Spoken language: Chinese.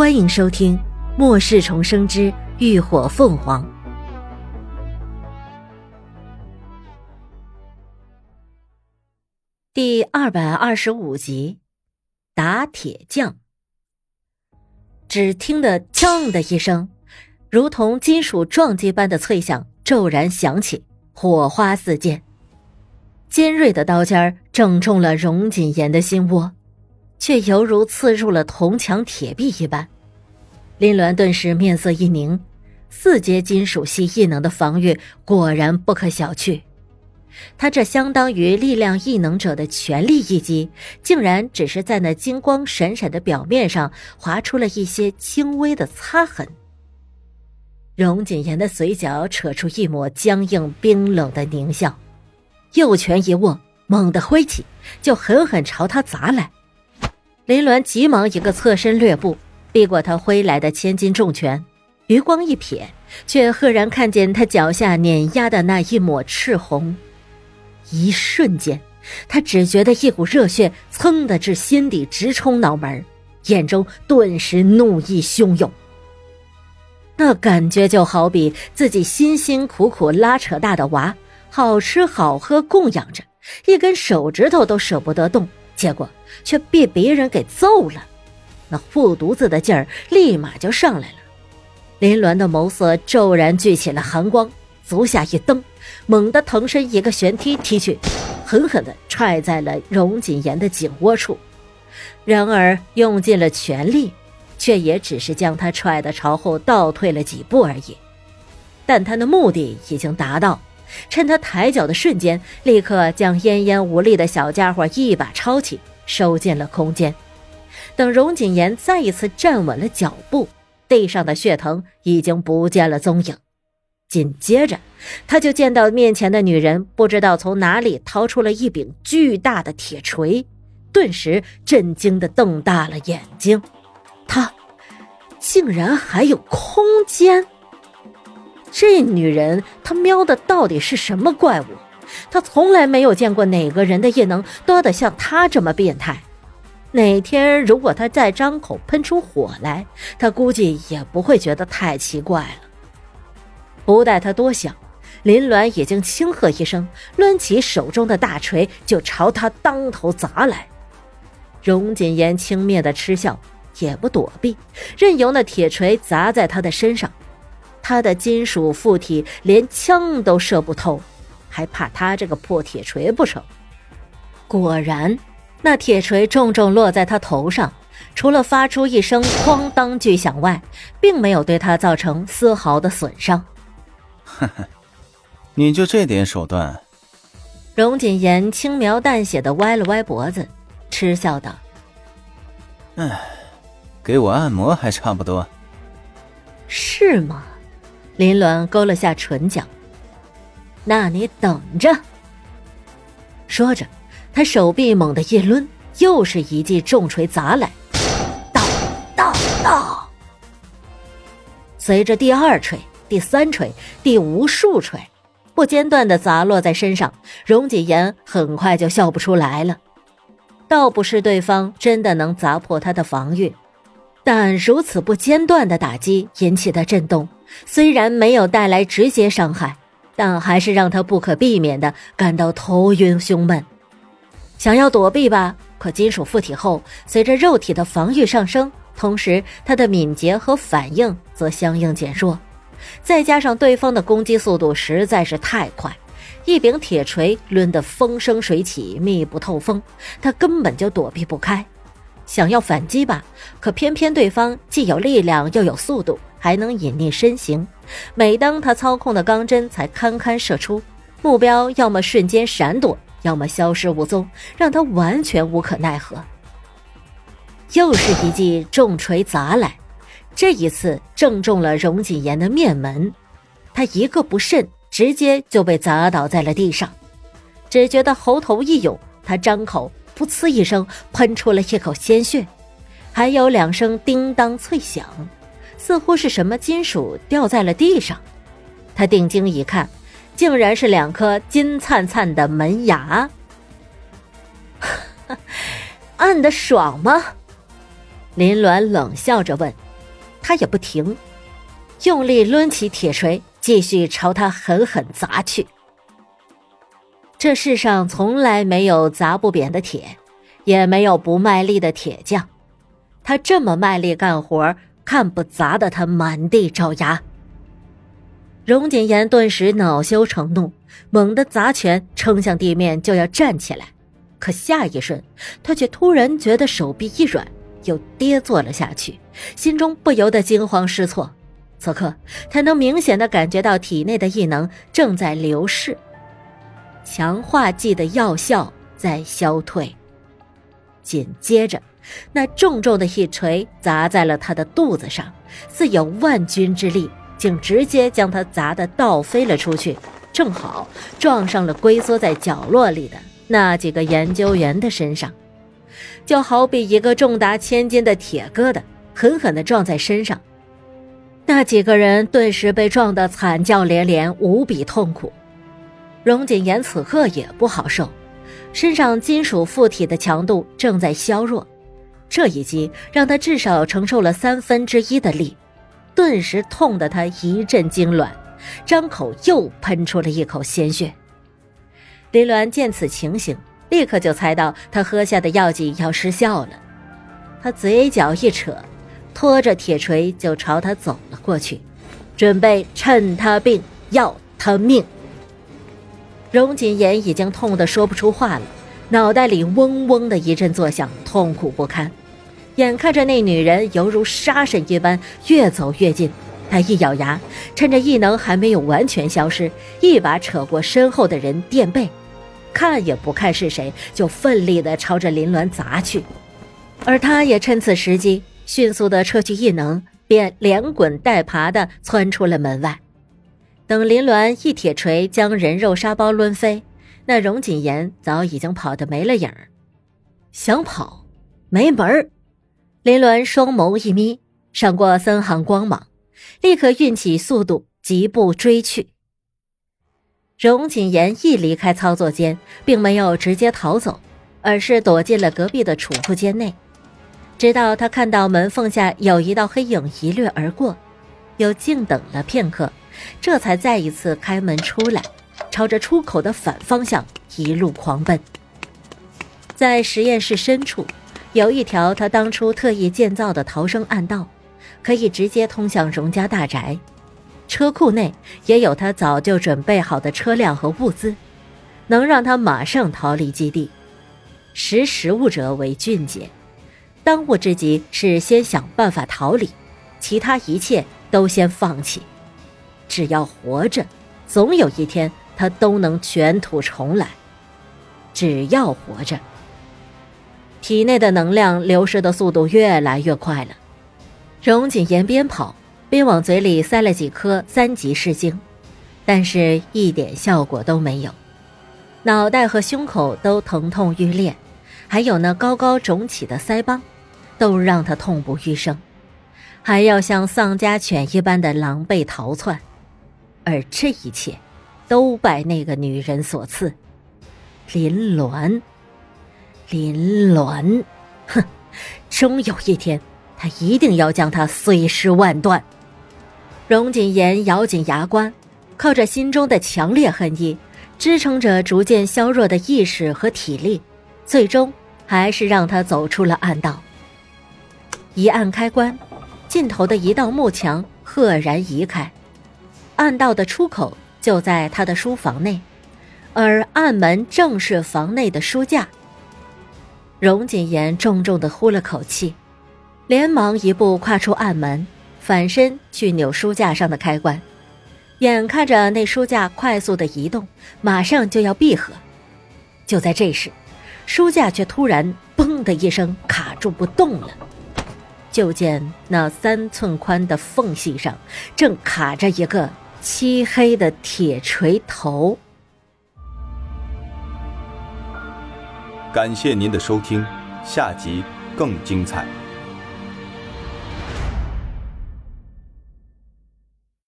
欢迎收听《末世重生之浴火凤凰》第二百二十五集《打铁匠》。只听得“锵”的一声，如同金属撞击般的脆响骤然响起，火花四溅，尖锐的刀尖正中了荣锦言的心窝。却犹如刺入了铜墙铁壁一般，林鸾顿时面色一凝。四阶金属系异能的防御果然不可小觑，他这相当于力量异能者的全力一击，竟然只是在那金光闪闪的表面上划出了一些轻微的擦痕。荣锦言的嘴角扯出一抹僵硬冰冷的狞笑，右拳一握，猛地挥起，就狠狠朝他砸来。林鸾急忙一个侧身掠步，避过他挥来的千斤重拳，余光一瞥，却赫然看见他脚下碾压的那一抹赤红。一瞬间，他只觉得一股热血噌的至心底直冲脑门，眼中顿时怒意汹涌。那感觉就好比自己辛辛苦苦拉扯大的娃，好吃好喝供养着，一根手指头都舍不得动。结果却被别人给揍了，那护犊子的劲儿立马就上来了。林鸾的眸色骤然聚起了寒光，足下一蹬，猛地腾身一个旋踢踢去，狠狠地踹在了荣锦言的颈窝处。然而用尽了全力，却也只是将他踹得朝后倒退了几步而已。但他的目的已经达到。趁他抬脚的瞬间，立刻将奄奄无力的小家伙一把抄起，收进了空间。等荣锦言再一次站稳了脚步，地上的血藤已经不见了踪影。紧接着，他就见到面前的女人不知道从哪里掏出了一柄巨大的铁锤，顿时震惊的瞪大了眼睛。他竟然还有空间！这女人，她喵的到底是什么怪物？她从来没有见过哪个人的异能多得像她这么变态。哪天如果她再张口喷出火来，她估计也不会觉得太奇怪了。不待他多想，林鸾已经轻喝一声，抡起手中的大锤就朝他当头砸来。荣锦言轻蔑的嗤笑，也不躲避，任由那铁锤砸在他的身上。他的金属附体连枪都射不透，还怕他这个破铁锤不成？果然，那铁锤重重落在他头上，除了发出一声“哐当”巨响外，并没有对他造成丝毫的损伤。呵呵，你就这点手段？荣锦言轻描淡写的歪了歪脖子，嗤笑道：“唉，给我按摩还差不多。”是吗？林鸾勾了下唇角，那你等着。说着，他手臂猛地一抡，又是一记重锤砸来，当当当。随着第二锤、第三锤、第无数锤，不间断的砸落在身上，荣锦言很快就笑不出来了。倒不是对方真的能砸破他的防御。但如此不间断的打击引起的震动，虽然没有带来直接伤害，但还是让他不可避免的感到头晕胸闷。想要躲避吧，可金属附体后，随着肉体的防御上升，同时他的敏捷和反应则相应减弱。再加上对方的攻击速度实在是太快，一柄铁锤抡得风生水起、密不透风，他根本就躲避不开。想要反击吧，可偏偏对方既有力量又有速度，还能隐匿身形。每当他操控的钢针才堪堪射出，目标要么瞬间闪躲，要么消失无踪，让他完全无可奈何。又是一记重锤砸来，这一次正中了荣锦言的面门，他一个不慎，直接就被砸倒在了地上。只觉得喉头一涌，他张口。噗呲一声，喷出了一口鲜血，还有两声叮当脆响，似乎是什么金属掉在了地上。他定睛一看，竟然是两颗金灿灿的门牙。按的爽吗？林鸾冷笑着问，他也不停，用力抡起铁锤，继续朝他狠狠砸去。这世上从来没有砸不扁的铁，也没有不卖力的铁匠。他这么卖力干活，看不砸的他满地找牙。荣景言顿时恼羞成怒，猛地砸拳撑向地面就要站起来，可下一瞬，他却突然觉得手臂一软，又跌坐了下去，心中不由得惊慌失措。此刻，他能明显的感觉到体内的异能正在流逝。强化剂的药效在消退，紧接着，那重重的一锤砸在了他的肚子上，似有万钧之力，竟直接将他砸得倒飞了出去，正好撞上了龟缩在角落里的那几个研究员的身上，就好比一个重达千斤的铁疙瘩狠狠地撞在身上，那几个人顿时被撞得惨叫连连，无比痛苦。荣景言此刻也不好受，身上金属附体的强度正在削弱，这一击让他至少承受了三分之一的力，顿时痛得他一阵痉挛，张口又喷出了一口鲜血。林鸾见此情形，立刻就猜到他喝下的药剂要失效了，他嘴角一扯，拖着铁锤就朝他走了过去，准备趁他病要他命。荣锦言已经痛得说不出话了，脑袋里嗡嗡的一阵作响，痛苦不堪。眼看着那女人犹如杀神一般越走越近，他一咬牙，趁着异能还没有完全消失，一把扯过身后的人垫背，看也不看是谁，就奋力地朝着林鸾砸去。而他也趁此时机，迅速地撤去异能，便连滚带爬地窜出了门外。等林鸾一铁锤将人肉沙包抡飞，那荣锦言早已经跑得没了影儿。想跑，没门儿！林鸾双眸一眯，闪过三行光芒，立刻运起速度，疾步追去。荣锦言一离开操作间，并没有直接逃走，而是躲进了隔壁的储物间内。直到他看到门缝下有一道黑影一掠而过，又静等了片刻。这才再一次开门出来，朝着出口的反方向一路狂奔。在实验室深处，有一条他当初特意建造的逃生暗道，可以直接通向荣家大宅。车库内也有他早就准备好的车辆和物资，能让他马上逃离基地。识时务者为俊杰，当务之急是先想办法逃离，其他一切都先放弃。只要活着，总有一天他都能卷土重来。只要活着，体内的能量流失的速度越来越快了。荣锦言边跑边往嘴里塞了几颗三级噬精，但是一点效果都没有。脑袋和胸口都疼痛欲裂，还有那高高肿起的腮帮，都让他痛不欲生，还要像丧家犬一般的狼狈逃窜。而这一切，都拜那个女人所赐，林鸾。林鸾，哼，终有一天，他一定要将她碎尸万段。荣锦言咬紧牙关，靠着心中的强烈恨意，支撑着逐渐消弱的意识和体力，最终还是让他走出了暗道。一按开关，尽头的一道幕墙赫然移开。暗道的出口就在他的书房内，而暗门正是房内的书架。荣锦言重重的呼了口气，连忙一步跨出暗门，反身去扭书架上的开关。眼看着那书架快速的移动，马上就要闭合，就在这时，书架却突然“嘣”的一声卡住不动了。就见那三寸宽的缝隙上，正卡着一个。漆黑的铁锤头。感谢您的收听，下集更精彩。